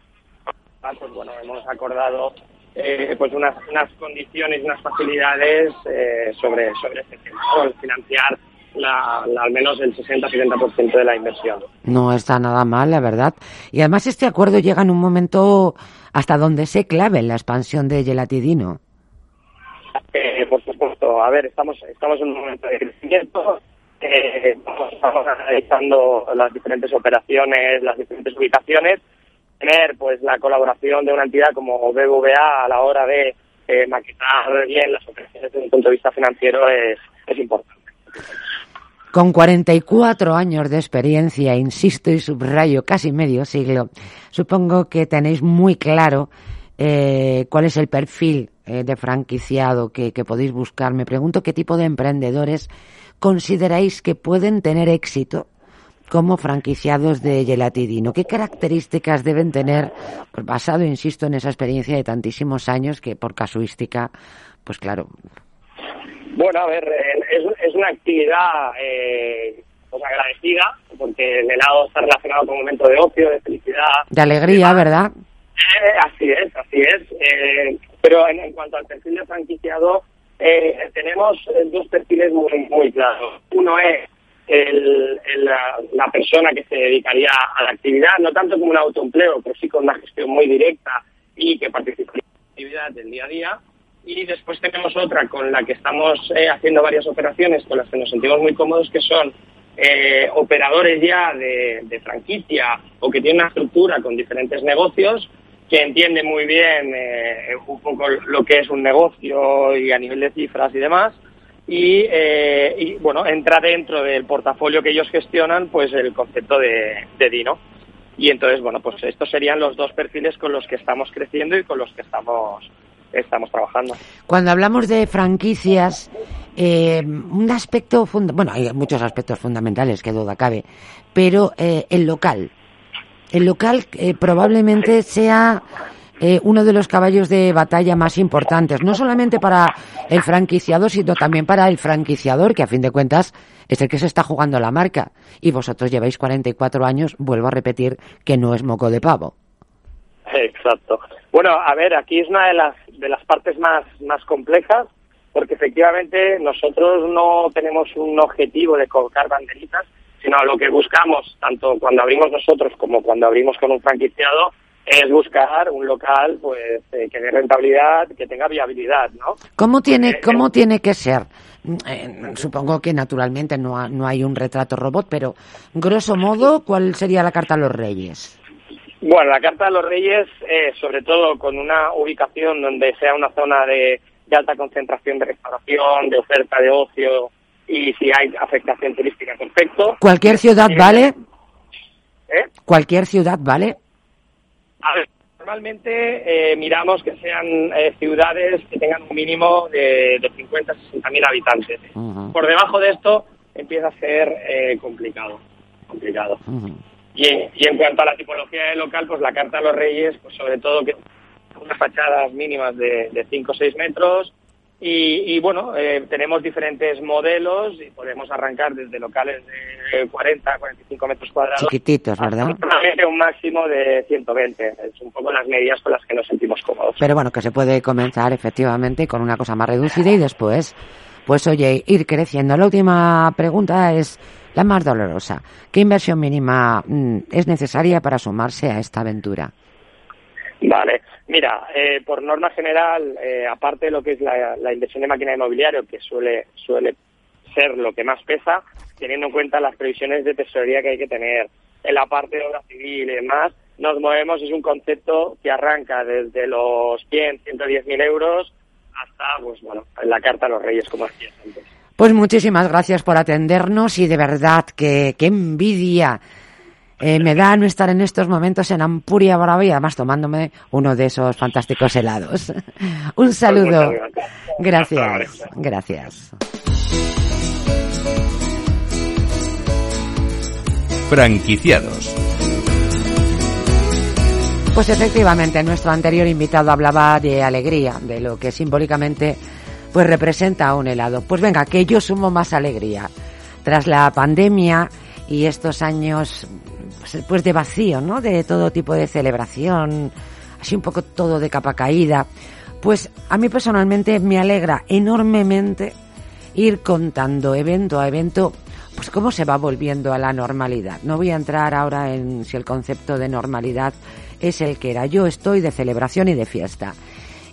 C: pues bueno, hemos acordado eh, pues unas, unas condiciones, unas facilidades eh, sobre, sobre este tema, financiar la, al menos el 60-70% de la inversión.
B: No está nada mal, la verdad. Y además este acuerdo llega en un momento hasta donde se clave la expansión de Gelatidino.
C: Eh, por supuesto. A ver, estamos, estamos en un momento de crecimiento. Eh, estamos analizando las diferentes operaciones, las diferentes ubicaciones. Tener pues la colaboración de una entidad como BBVA a la hora de eh, maquetar bien las operaciones desde un punto de vista financiero es, es importante.
B: Con 44 años de experiencia, insisto y subrayo casi medio siglo, supongo que tenéis muy claro eh, cuál es el perfil eh, de franquiciado que, podéis buscar. Me pregunto qué tipo de emprendedores consideráis que pueden tener éxito como franquiciados de Gelatidino. ¿Qué características deben tener, pues basado, insisto, en esa experiencia de tantísimos años que por casuística, pues claro,
C: bueno, a ver, eh, es, es una actividad eh, pues agradecida, porque el helado está relacionado con un momento de ocio, de felicidad.
B: De alegría, ¿verdad?
C: Eh, así es, así es. Eh, pero en, cuanto al perfil de franquiciado, eh, tenemos dos perfiles muy, muy claros. Uno es el, la, persona que se dedicaría a la actividad, no tanto como un autoempleo, pero sí con una gestión muy directa y que participa en la actividad del día a día y después tenemos otra con la que estamos eh, haciendo varias operaciones con las que nos sentimos muy cómodos, que son eh, operadores ya de, franquicia o que tienen una estructura con diferentes negocios, que entienden muy bien eh, un poco lo que es un negocio y a nivel de cifras y demás. Y, bueno, entra dentro del portafolio que ellos gestionan, pues el concepto de, de Dino. Y entonces, bueno, pues estos serían los dos perfiles con los que estamos creciendo y con los que estamos estamos trabajando.
B: Cuando hablamos de franquicias, eh, un aspecto, bueno, hay muchos aspectos fundamentales que duda cabe, pero eh, el local. El local eh, probablemente sea uno de los caballos de batalla más importantes, no solamente para el franquiciado, sino también para el franquiciador, que a fin de cuentas es el que se está jugando la marca. Y vosotros lleváis 44 años, vuelvo a repetir, que no es moco de pavo.
C: Exacto. Bueno, a ver, aquí es una de las, de las partes más, más complejas, porque efectivamente nosotros no tenemos un objetivo de colocar banderitas, sino lo que buscamos, tanto cuando abrimos nosotros como cuando abrimos con un franquiciado, es buscar un local pues eh, que dé rentabilidad, que tenga viabilidad, ¿no?
B: ¿Cómo tiene, eh, cómo tiene que ser? Eh, supongo que naturalmente no, no hay un retrato robot, pero grosso modo, ¿cuál sería la carta a los reyes?
C: Bueno, la Carta de los Reyes, eh, sobre todo con una ubicación donde sea una zona de, alta concentración de restauración, de oferta de ocio y si hay afectación turística, perfecto.
B: ¿Cualquier ciudad eh, vale? ¿Eh? ¿Cualquier ciudad vale?
C: A ver, normalmente eh, miramos que sean ciudades que tengan un mínimo de, de 50 a 60 mil habitantes. Por debajo de esto empieza a ser complicado. complicado. Y en, cuanto a la tipología del local, pues la Carta a los Reyes, pues sobre todo que unas fachadas mínimas de, de 5 o 6 metros, y, bueno, eh, tenemos diferentes modelos y podemos arrancar desde locales de 40, 45 metros cuadrados.
B: Chiquititos, ¿verdad?
C: un máximo de 120. Es un poco las medidas con las que nos sentimos cómodos.
B: Pero bueno, que se puede comenzar efectivamente con una cosa más reducida y después, pues oye, ir creciendo. La última pregunta es, la más dolorosa. ¿Qué inversión mínima mm, es necesaria para sumarse a esta aventura?
C: Vale, mira, eh, por norma general, eh, aparte de lo que es la, inversión de máquina inmobiliario, que suele, suele ser lo que más pesa, teniendo en cuenta las previsiones de tesorería que hay que tener en la parte de obra civil y demás, nos movemos, es un concepto que arranca desde los 100, 110 mil euros hasta, pues bueno, la carta a los reyes, como decías antes.
B: Pues muchísimas gracias por atendernos y de verdad que qué envidia eh, me da no estar en estos momentos en Ampuria Brava y además tomándome uno de esos fantásticos helados. Un pues saludo. Gracias. Gracias.
E: Franquiciados.
B: Pues efectivamente, nuestro anterior invitado hablaba de alegría, de lo que simbólicamente pues representa un helado. Pues venga, que yo sumo más alegría. Tras la pandemia y estos años pues, pues de vacío, ¿no? De todo tipo de celebración, así un poco todo de capa caída. Pues a mí personalmente me alegra enormemente ir contando evento a evento pues cómo se va volviendo a la normalidad. No voy a entrar ahora en si el concepto de normalidad es el que era. Yo estoy de celebración y de fiesta.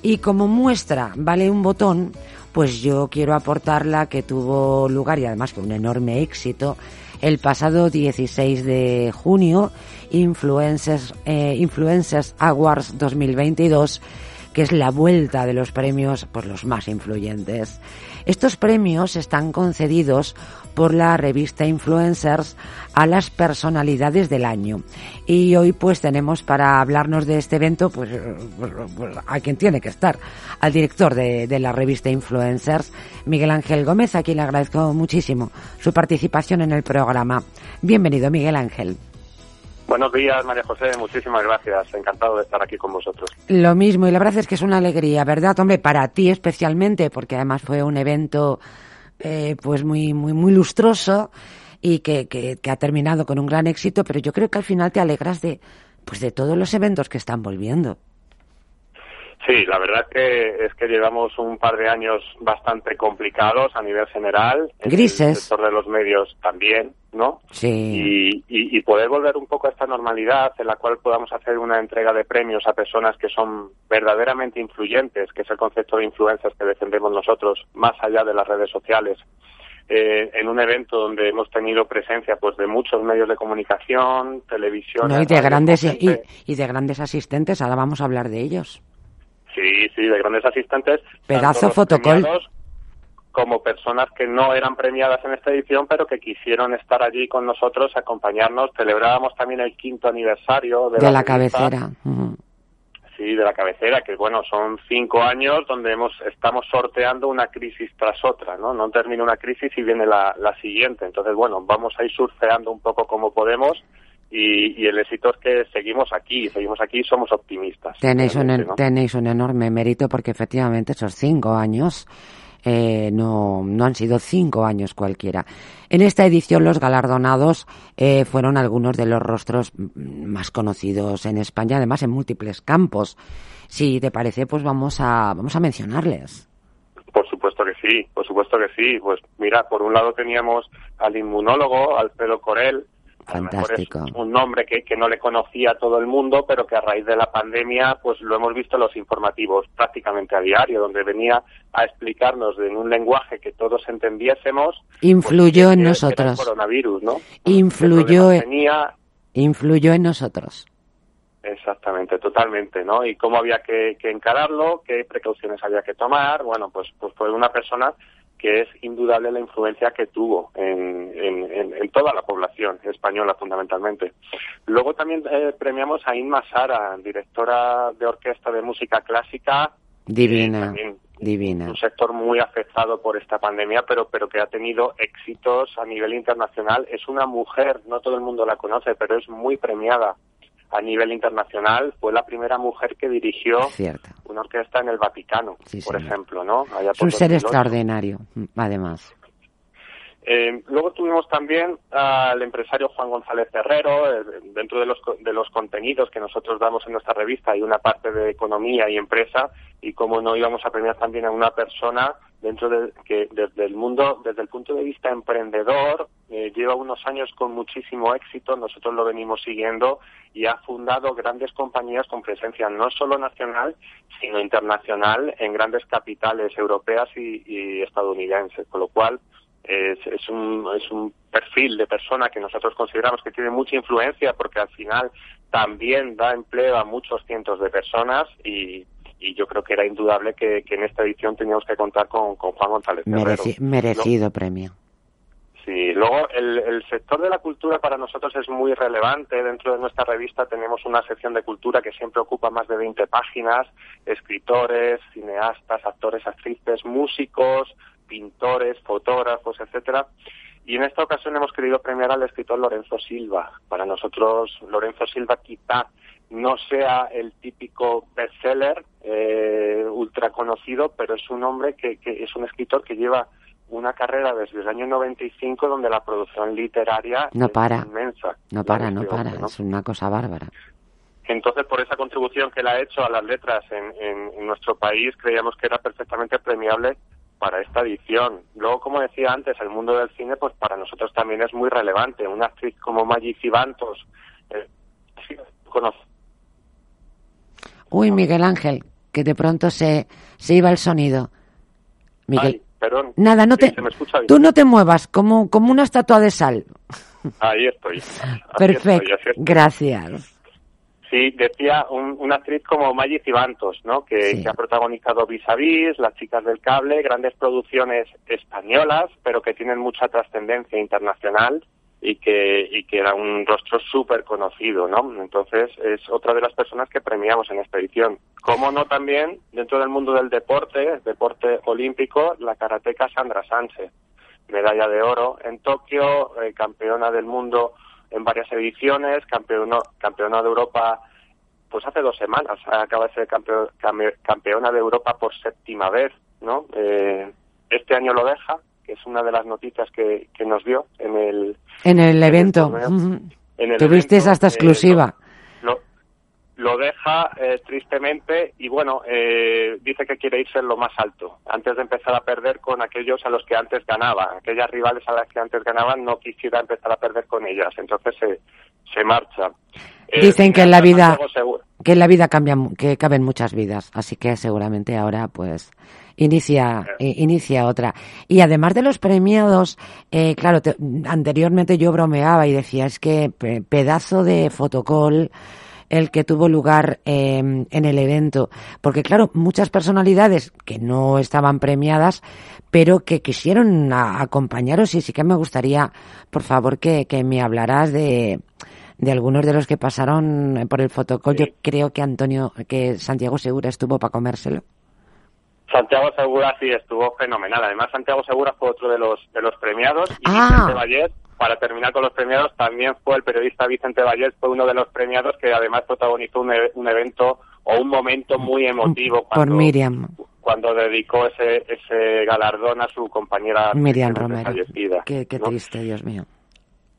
B: Y como muestra vale un botón, pues yo quiero aportar la que tuvo lugar y además con un enorme éxito el pasado 16 de junio, Influencers, eh, Influencers Awards 2022 que es la vuelta de los premios por los más influyentes. Estos premios están concedidos por la revista Influencers a las personalidades del año. Y hoy pues tenemos para hablarnos de este evento pues, pues, pues a quien tiene que estar, al director de, de la revista Influencers, Miguel Ángel Gómez, a quien le agradezco muchísimo su participación en el programa. Bienvenido, Miguel Ángel.
F: Buenos días, María José. Muchísimas gracias. Encantado de estar aquí con vosotros.
B: Lo mismo, y la verdad es que es una alegría, ¿verdad? Hombre, para ti especialmente, porque además fue un evento eh, pues muy, muy, muy lustroso y que, que, que, ha terminado con un gran éxito, pero yo creo que al final te alegras de, pues de todos los eventos que están volviendo.
F: Sí, la verdad que es que llevamos un par de años bastante complicados a nivel general.
B: Grises.
F: En el sector de los medios también, ¿no?
B: Sí.
F: Y, y, y, poder volver un poco a esta normalidad en la cual podamos hacer una entrega de premios a personas que son verdaderamente influyentes, que es el concepto de influencers que defendemos nosotros, más allá de las redes sociales. Eh, en un evento donde hemos tenido presencia pues de muchos medios de comunicación, televisión
B: no, y de grandes y, y de grandes asistentes ahora vamos a hablar de ellos
F: Sí, sí, de grandes asistentes.
B: Pedazo fotocol.
F: Como personas que no eran premiadas en esta edición, pero que quisieron estar allí con nosotros, acompañarnos. Celebrábamos también el quinto aniversario de,
B: de
F: la,
B: la cabecera. Uh -huh.
F: Sí, de la cabecera, que bueno, son cinco años donde hemos estamos sorteando una crisis tras otra, ¿no? No termina una crisis y viene la, la siguiente. Entonces, bueno, vamos a ir surfeando un poco como podemos y, y, el éxito es que seguimos aquí, seguimos aquí y somos optimistas.
B: Tenéis un, ¿no? tenéis un enorme mérito porque efectivamente esos cinco años eh, no, no han sido cinco años cualquiera. En esta edición los galardonados eh, fueron algunos de los rostros más conocidos en España, además en múltiples campos. Si te parece, pues vamos a, vamos a mencionarles.
F: Por supuesto que sí, por supuesto que sí. Pues mira, por un lado teníamos al inmunólogo, Alfredo Corel,
B: Fantástico.
F: Es un nombre que, que, no le conocía a todo el mundo, pero que a raíz de la pandemia, pues lo hemos visto en los informativos prácticamente a diario, donde venía a explicarnos en un lenguaje que todos entendiésemos.
B: Influyó
F: pues,
B: en nosotros.
F: El coronavirus, ¿no?
B: Influyó, en,
F: tenía...
B: influyó en nosotros.
F: Exactamente, totalmente, ¿no? Y cómo había que, que encararlo, qué precauciones había que tomar. Bueno, pues, pues fue una persona que es indudable la influencia que tuvo en, en, en, en toda la población española fundamentalmente. Luego también eh, premiamos a Inma Sara, directora de orquesta de música clásica.
B: Divina. Divina.
F: Un sector muy afectado por esta pandemia, pero, pero que ha tenido éxitos a nivel internacional. Es una mujer, no todo el mundo la conoce, pero es muy premiada a nivel internacional. Fue la primera mujer que dirigió
B: Cierto.
F: una orquesta en el Vaticano,
B: sí,
F: por
B: señor.
F: ejemplo, ¿no?
B: Allá un ser extraordinario, además.
F: Eh, luego tuvimos también al empresario Juan González Herrero, eh, dentro de los, de los contenidos que nosotros damos en nuestra revista hay una parte de economía y empresa y como no íbamos a premiar también a una persona dentro de que desde el mundo, desde el punto de vista emprendedor, eh, lleva unos años con muchísimo éxito, nosotros lo venimos siguiendo y ha fundado grandes compañías con presencia no solo nacional, sino internacional en grandes capitales europeas y, y estadounidenses, con lo cual es, es, un, es un perfil de persona que nosotros consideramos que tiene mucha influencia porque al final también da empleo a muchos cientos de personas y, y yo creo que era indudable que, que en esta edición teníamos que contar con, con Juan González
B: Mereci merecido ¿no? premio.
F: Sí, luego el, el, sector de la cultura para nosotros es muy relevante. Dentro de nuestra revista tenemos una sección de cultura que siempre ocupa más de 20 páginas. Escritores, cineastas, actores, actrices, músicos, pintores, fotógrafos, etcétera. Y en esta ocasión hemos querido premiar al escritor Lorenzo Silva. Para nosotros, Lorenzo Silva quizá no sea el típico bestseller eh, ultra conocido, pero es un hombre que, que es un escritor que lleva una carrera desde el año 95 donde la producción literaria
B: no para,
F: es inmensa.
B: No para, no para, es una cosa bárbara.
F: Entonces, por esa contribución que él ha hecho a las letras en, en, nuestro país, creíamos que era perfectamente premiable para esta edición. Luego, como decía antes, el mundo del cine, pues para nosotros también es muy relevante. Una actriz como Maggie Cibantos, eh,
B: Uy, Miguel Ángel, que de pronto se, se iba el sonido.
F: Miguel. perdón.
B: Nada, no te, tú no te muevas, como, como una estatua de sal.
F: Ahí estoy.
B: Perfecto, gracias.
F: Sí, decía una actriz como Maggie Cibantos, ¿no? Que, ha protagonizado Vis a Vis, Las chicas del cable, grandes producciones españolas, pero que tienen mucha trascendencia internacional y que, y que era un rostro súper conocido, ¿no? Entonces es otra de las personas que premiamos en esta edición. Como no también, dentro del mundo del deporte, deporte olímpico, la karateca Sandra Sánchez, medalla de oro en Tokio, eh, campeona del mundo en varias ediciones, campeona, campeona de Europa pues hace dos semanas, acaba de ser campeona de Europa por séptima vez, ¿no? Eh, este año lo deja, que es una de las noticias que, que nos dio en el...
B: En el evento. Tuviste esta exclusiva.
F: lo, lo, deja eh, tristemente y bueno, eh, dice que quiere irse en lo más alto, antes de empezar a perder con aquellos a los que antes ganaba. Aquellas rivales a las que antes ganaban no quisiera empezar a perder con ellas, entonces se, se marcha.
B: Eh, Dicen que en la vida que en la vida cambian que caben muchas vidas, así que seguramente ahora pues inicia, inicia otra. Y además de los premiados, eh, claro, anteriormente yo bromeaba y decía, es que pedazo de fotocall el que tuvo lugar em, en el evento. Porque claro, muchas personalidades que no estaban premiadas, pero que quisieron acompañaros y sí que me gustaría, por favor, que, que me hablarás de, de algunos de los que pasaron por el fotocall. Yo creo que Antonio, que Santiago Segura estuvo para comérselo.
F: Santiago Segura sí estuvo fenomenal. Además, Santiago Segura fue otro de los de los premiados y
B: ah.
F: Vicente para terminar con los premiados, también fue el periodista Vicente Vallet, fue uno de los premiados que además protagonizó un, e, un evento o un momento muy emotivo
B: cuando, Por Miriam.
F: cuando dedicó ese, ese galardón a su compañera
B: Miriam Romero. Qué, qué triste, Dios mío.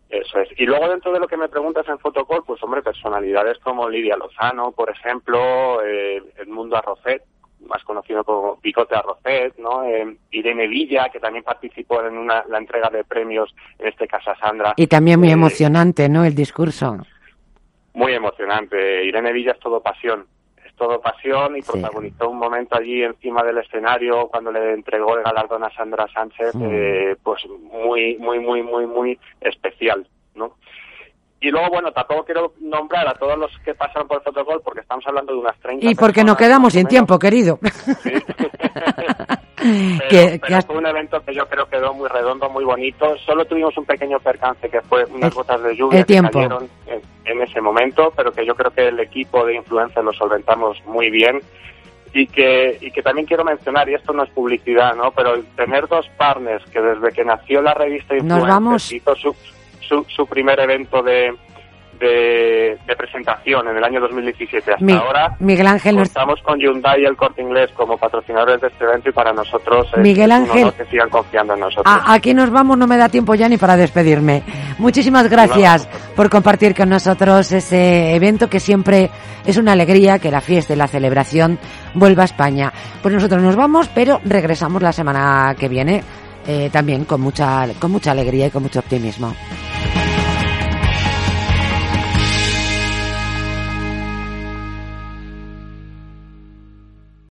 F: Eso es. Y luego dentro de lo que me preguntas en Fotocall, pues hombre, personalidades como Lidia Lozano, por ejemplo, eh, Edmundo Arrocet, más conocido como Picote Arrocet, ¿no? Eh, Irene Villa, que también participó en una, la entrega de premios, en este caso a Sandra.
B: Y también muy eh, emocionante, ¿no? El discurso.
F: Muy emocionante. Irene Villa es todo pasión. Es todo pasión y protagonizó un momento allí encima del escenario cuando le entregó el galardón a Sandra Sánchez, eh, pues muy, muy, muy, muy, muy especial, ¿no? Y luego, bueno, tampoco quiero nombrar a todos los que pasaron por el protocolo porque estamos hablando de unas 30
B: Y porque nos quedamos sin tiempo, querido.
F: que, fue un evento que yo creo quedó muy redondo, muy bonito. Solo tuvimos un pequeño percance que fue unas gotas de lluvia que cayeron en, ese momento, pero que yo creo que el equipo de influencia lo solventamos muy bien. Y que, y que también quiero mencionar, y esto no es publicidad, ¿no? Pero el tener dos partners que desde que nació la revista Influencer hizo su, su, su primer evento de, de, presentación en el año 2017. Hasta ahora
B: Miguel Ángel
F: estamos con Hyundai y el Corte Inglés como patrocinadores de este evento y para nosotros es,
B: Miguel Ángel,
F: que sigan confiando en nosotros.
B: aquí nos vamos, no me da tiempo ya ni para despedirme. Muchísimas gracias por compartir con nosotros ese evento que siempre es una alegría que la fiesta y la celebración vuelva a España. Pues nosotros nos vamos, pero regresamos la semana que viene eh, también con mucha, con mucha alegría y con mucho optimismo.